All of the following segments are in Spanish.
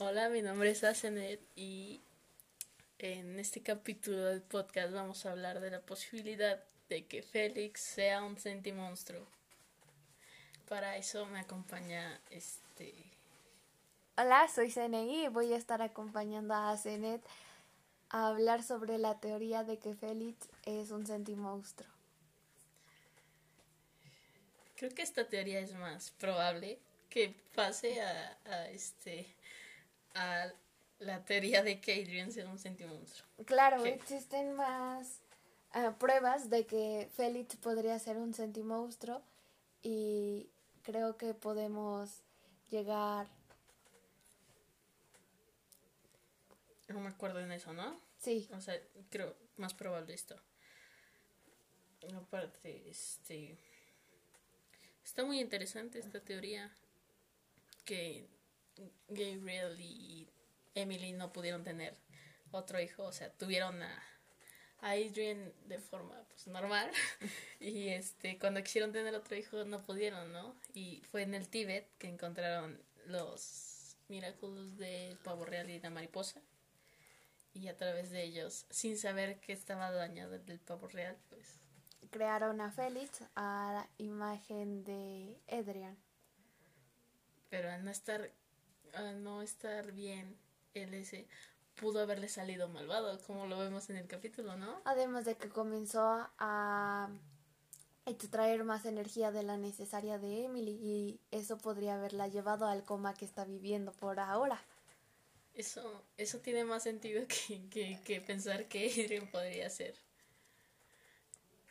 Hola, mi nombre es Asenet y en este capítulo del podcast vamos a hablar de la posibilidad de que Félix sea un sentimonstruo. Para eso me acompaña este. Hola, soy CNI y voy a estar acompañando a Zenet a hablar sobre la teoría de que Félix es un sentimonstruo. Creo que esta teoría es más probable que pase a, a este a la teoría de que Adrian sea un sentimonstruo. Claro, ¿Qué? existen más ah, pruebas de que Félix podría ser un sentimonstruo y creo que podemos llegar, No me acuerdo en eso, ¿no? sí, O sea, creo más probable esto. Aparte, este. Está muy interesante esta teoría. Que Gabriel y Emily no pudieron tener otro hijo. O sea, tuvieron a, a Adrian de forma pues, normal. y este cuando quisieron tener otro hijo no pudieron, ¿no? Y fue en el Tíbet que encontraron los milagros del pavo real y la mariposa y a través de ellos, sin saber que estaba dañado el pavo real, pues crearon a Félix a la imagen de Adrian. pero al no estar al no estar bien él ese pudo haberle salido malvado, como lo vemos en el capítulo, ¿no? Además de que comenzó a extraer más energía de la necesaria de Emily y eso podría haberla llevado al coma que está viviendo por ahora. Eso eso tiene más sentido que, que, que pensar que Adrian podría ser.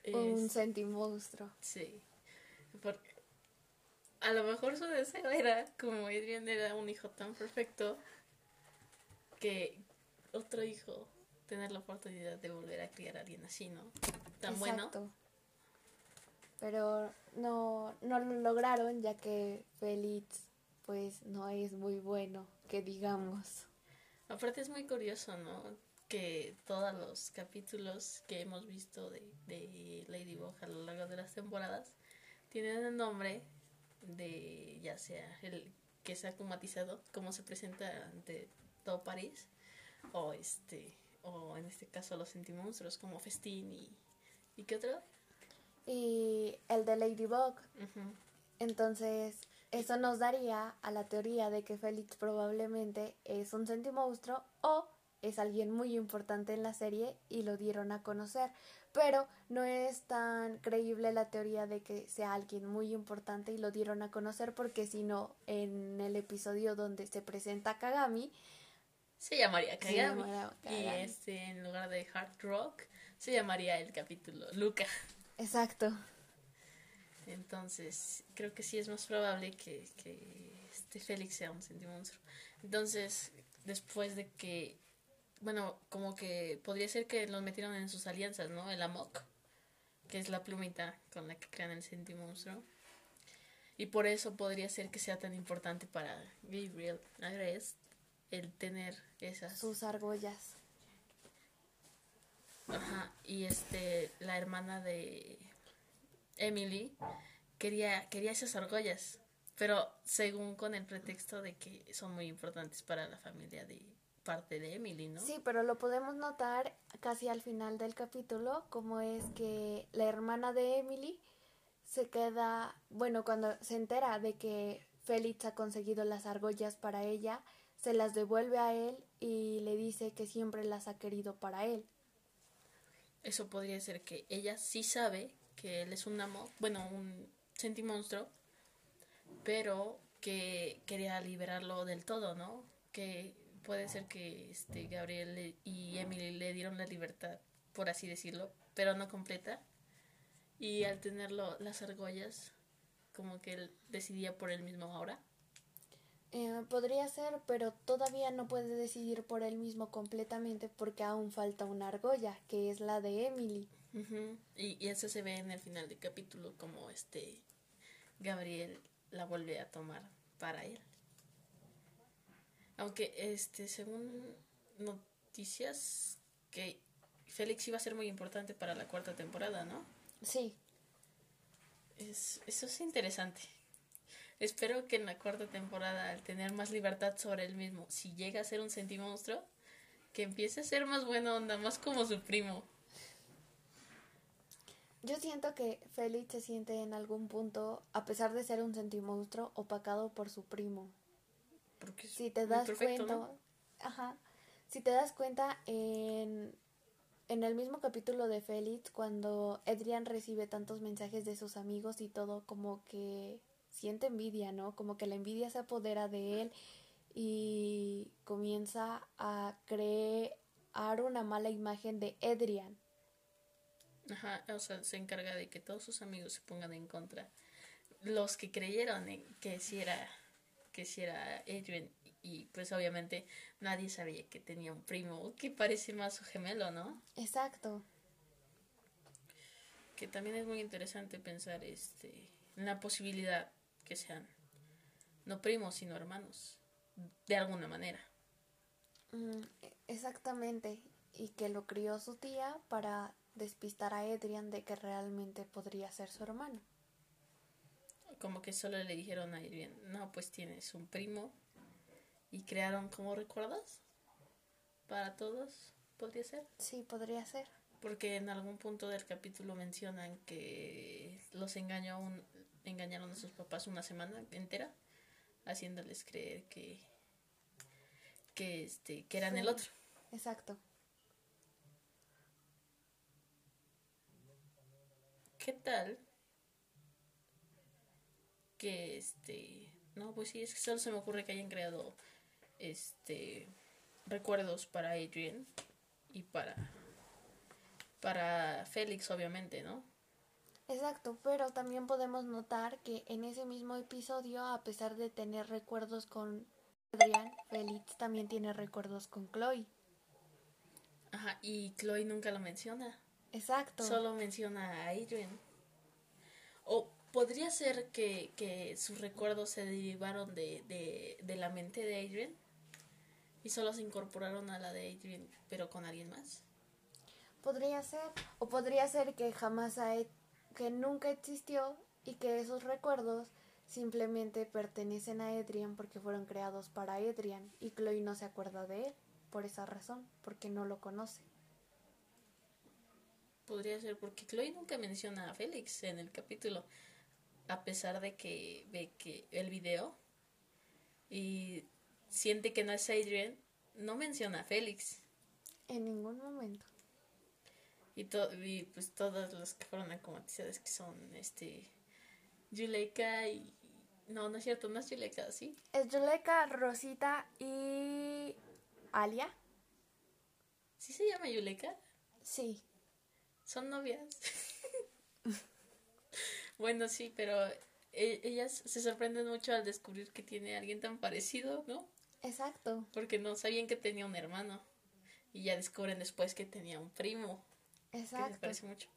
Un sentimonstruo. Sí. Porque a lo mejor su deseo era, como Adrian era un hijo tan perfecto, que otro hijo tener la oportunidad de volver a criar a alguien así, ¿no? Tan bueno. Exacto. Pero no, no lo lograron ya que Félix pues no es muy bueno, que digamos. Aparte es muy curioso, ¿no? Que todos los capítulos que hemos visto de, de Ladybug a lo largo de las temporadas tienen el nombre de ya sea el que se ha acumatizado, como se presenta ante todo París, o este, o en este caso los sentimonstruos como Festín y, ¿y qué otro? Y el de Ladybug. Entonces, eso nos daría a la teoría de que Félix probablemente es un sentimonstruo o es alguien muy importante en la serie y lo dieron a conocer. Pero no es tan creíble la teoría de que sea alguien muy importante y lo dieron a conocer porque si no, en el episodio donde se presenta Kagami, Se llamaría Se Kagami. llamaría Y este, en lugar de Hard Rock, se llamaría el capítulo Luca. exacto, Entonces, creo que sí es más probable que, que este Félix sea un sentimonstruo. Entonces, después de que, bueno, como que podría ser que los metieron en sus alianzas, ¿no? El Amok, que es la plumita con la que crean el sentimonstruo. Y por eso podría ser que sea tan importante para Gabriel Agres el tener esas. sus argollas. Ajá, y este, la hermana de Emily quería, quería esas argollas, pero según con el pretexto de que son muy importantes para la familia de parte de Emily, ¿no? Sí, pero lo podemos notar casi al final del capítulo, como es que la hermana de Emily se queda, bueno, cuando se entera de que Félix ha conseguido las argollas para ella, se las devuelve a él y le dice que siempre las ha querido para él. Eso podría ser que ella sí sabe que él es un amo, bueno, un sentimonstruo, pero que quería liberarlo del todo, ¿no? Que puede ser que este Gabriel y Emily le dieron la libertad, por así decirlo, pero no completa. Y al tenerlo las argollas, como que él decidía por él mismo ahora. Eh, podría ser, pero todavía no puede decidir por él mismo completamente porque aún falta una argolla, que es la de Emily. Y, y eso se ve en el final del capítulo, como este Gabriel la vuelve a tomar para él. Aunque, este, según noticias, que Félix iba a ser muy importante para la cuarta temporada, ¿no? Sí, Es, eso es interesante. Espero que en la cuarta temporada, al tener más libertad sobre él mismo, si llega a ser un sentimonstruo, que empiece a ser más buena onda, más como su primo. Yo siento que Félix se siente en algún punto, a pesar de ser un sentimonstruo, opacado por su primo. Porque Si te das perfecto, cuenta, ¿no? ajá, si te das cuenta en, en el mismo capítulo de Félix, cuando Adrian recibe tantos mensajes de sus amigos y todo, como que siente envidia, ¿no? Como que la envidia se apodera de él y comienza a crear una mala imagen de Adrian. Ajá, o sea, se encarga de que todos sus amigos se pongan en contra. Los que creyeron que si era, que si era Adrian, y pues obviamente nadie sabía que tenía un primo que parece más su gemelo, ¿no? Exacto. Que también es muy interesante pensar este en la posibilidad que sean no primos sino hermanos, de alguna manera. Mm, exactamente. Y que lo crió su tía para despistar a Adrian de que realmente podría ser su hermano. Como que solo le dijeron a Adrian, no, pues tienes un primo. Y crearon, ¿cómo recuerdas? Para todos, podría ser. Sí, podría ser. Porque en algún punto del capítulo mencionan que los engañó un- engañaron a sus papás una semana entera, haciéndoles creer que, que, este, que eran Sí. el otro. Exacto. ¿Qué tal? Que este. No, pues sí, es que solo se me ocurre que hayan creado este recuerdos para Adrian y para para Félix, obviamente, ¿no? Exacto, pero también podemos notar que en ese mismo episodio, a pesar de tener recuerdos con Adrian, Félix también tiene recuerdos con Chloe. Ajá, y Chloe nunca lo menciona. Exacto. Solo menciona a Adrian. O podría ser que, que sus recuerdos se derivaron de, de, de la mente de Adrian y solo se incorporaron a la de Adrian, pero con alguien más. Podría ser. O podría ser que jamás ha, e- que nunca existió y que esos recuerdos simplemente pertenecen a Adrian porque fueron creados para Adrian y Chloe no se acuerda de él por esa razón, porque no lo conoce. Podría ser porque Chloe nunca menciona a Félix en el capítulo, a pesar de que ve que el video y siente que no es Adrian, no menciona a Félix. En ningún momento. Y, to- y pues todos los que fueron acometizados que son este Yuleika y no, no es cierto, no es Yuleika, ¿sí? Es Yuleka, Rosita y Alia. ¿Sí se llama Yuleika? Sí, Son novias. bueno, sí, pero e- ellas se sorprenden mucho al descubrir que tiene alguien tan parecido, ¿no? exacto. Porque no sabían que tenía un hermano. Y ya descubren después que tenía un primo. Que les Exacto. parece mucho.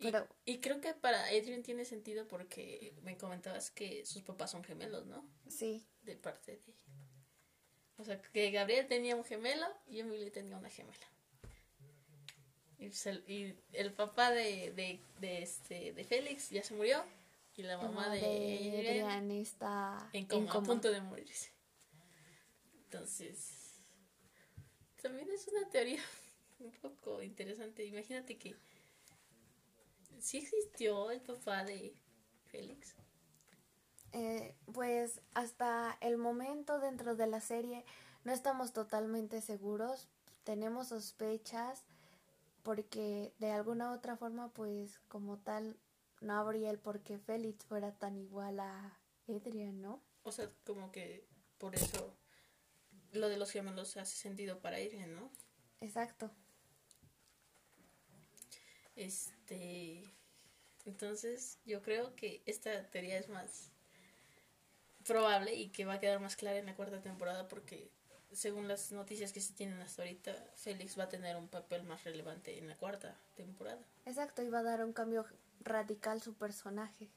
Y, Pero- y creo que para Adrian tiene sentido porque me comentabas que sus papás son gemelos, ¿no? Sí, De parte de... O sea, que Gabriel tenía un gemelo y Emily tenía una gemela. Y, el, y el papá de, de, de, este, de Félix ya se murió. Y la mamá de, de está en coma, en a punto de morirse. Entonces, también es una teoría un poco interesante. Imagínate que sí existió el papá de Félix. Eh, pues hasta el momento dentro de la serie no estamos totalmente seguros, tenemos sospechas porque de alguna otra forma pues como tal no habría el por qué Félix fuera tan igual a Adrian, ¿no? O sea, como que por eso lo de los gemelos hace sentido para Irene, ¿no? Exacto. Este. Entonces, yo creo que esta teoría es más probable y que va a quedar más clara en la cuarta temporada porque, según las noticias que se tienen hasta ahorita, Félix va a tener un papel más relevante en la cuarta temporada. Exacto, iba a dar un cambio radical su personaje.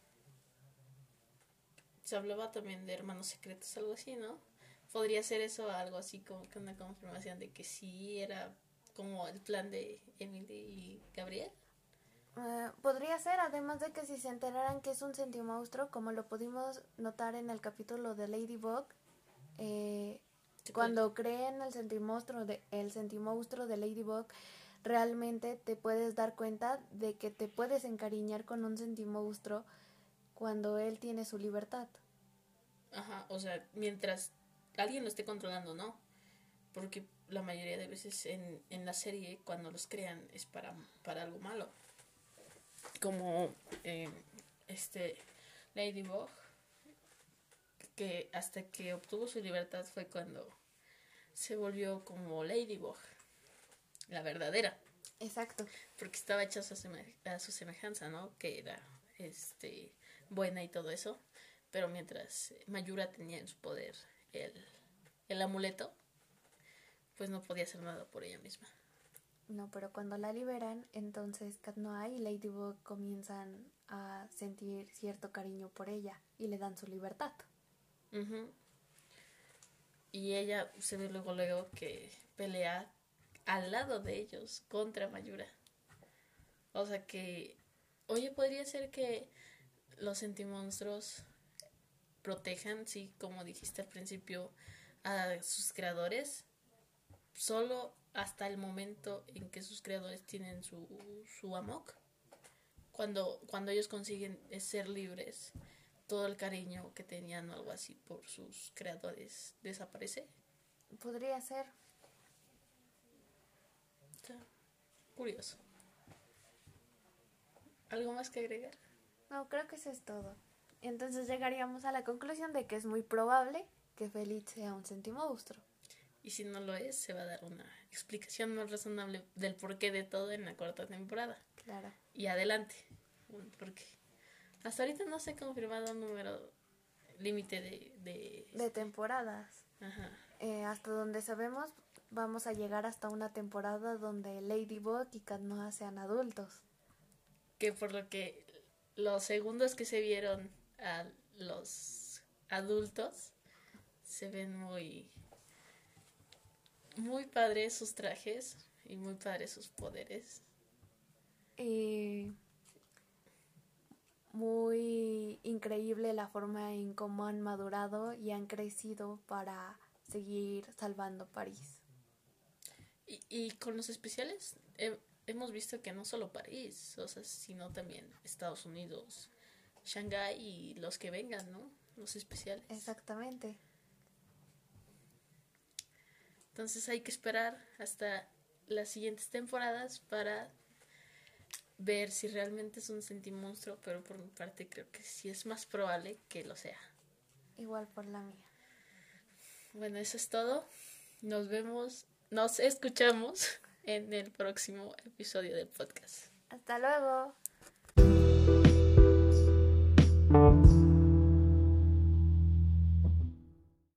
Se hablaba también de hermanos secretos, algo así, ¿no? Podría ser eso algo así como que una confirmación de que sí era como el plan de Emily y Gabriel. Eh, podría ser, además de que si se enteraran que es un sentimonstruo, como lo pudimos notar en el capítulo de Ladybug, eh, cuando creen el sentimonstruo de, el sentimonstruo de Ladybug, realmente te puedes dar cuenta de que te puedes encariñar con un sentimonstruo cuando él tiene su libertad. Ajá, o sea, mientras alguien lo esté controlando, ¿no? Porque la mayoría de veces en, en la serie, cuando los crean, es para, para algo malo. Como eh, este Ladybug, que hasta que obtuvo su libertad fue cuando se volvió como Ladybug, la verdadera. Exacto. Porque estaba hecha a su, seme- a su semejanza, ¿no? Que era este buena y todo eso. Pero mientras Mayura tenía en su poder el, el amuleto, pues no podía hacer nada por ella misma. No, pero cuando la liberan, entonces Cat Noir y Ladybug comienzan a sentir cierto cariño por ella y le dan su libertad. Ujú. Y ella se ve luego, luego que pelea al lado de ellos contra Mayura. O sea que, oye, podría ser que los sentimonstruos protejan, sí, como dijiste al principio, a sus creadores, solo hasta el momento en que sus creadores tienen su, su amok. Cuando, cuando ellos consiguen ser libres, todo el cariño que tenían o algo así por sus creadores desaparece. Podría ser. Está curioso. ¿Algo más que agregar? No, creo que eso es todo. Entonces llegaríamos a la conclusión de que es muy probable que Feliz sea un sentimonstruo. Y si no lo es, se va a dar una explicación más razonable del porqué de todo en la cuarta temporada. Claro. Y adelante. Porque hasta ahorita no se ha confirmado un número límite de, de... De temporadas. Ajá. Eh, hasta donde sabemos, vamos a llegar hasta una temporada donde Ladybug y Cat Noir sean adultos. Que por lo que los segundos que se vieron a los adultos se ven muy muy padres sus trajes y muy padres sus poderes. Y muy increíble la forma en cómo han madurado y han crecido para seguir salvando París. Y, y con los especiales he- hemos visto que no solo París, o sea, sino también Estados Unidos, Shanghái y los que vengan, ¿no? Los especiales. Exactamente. Entonces hay que esperar hasta las siguientes temporadas para ver si realmente es un sentimonstruo, pero por mi parte creo que sí es más probable que lo sea. Igual por la mía. Bueno, eso es todo. Nos vemos, nos escuchamos en el próximo episodio del podcast. Hasta luego.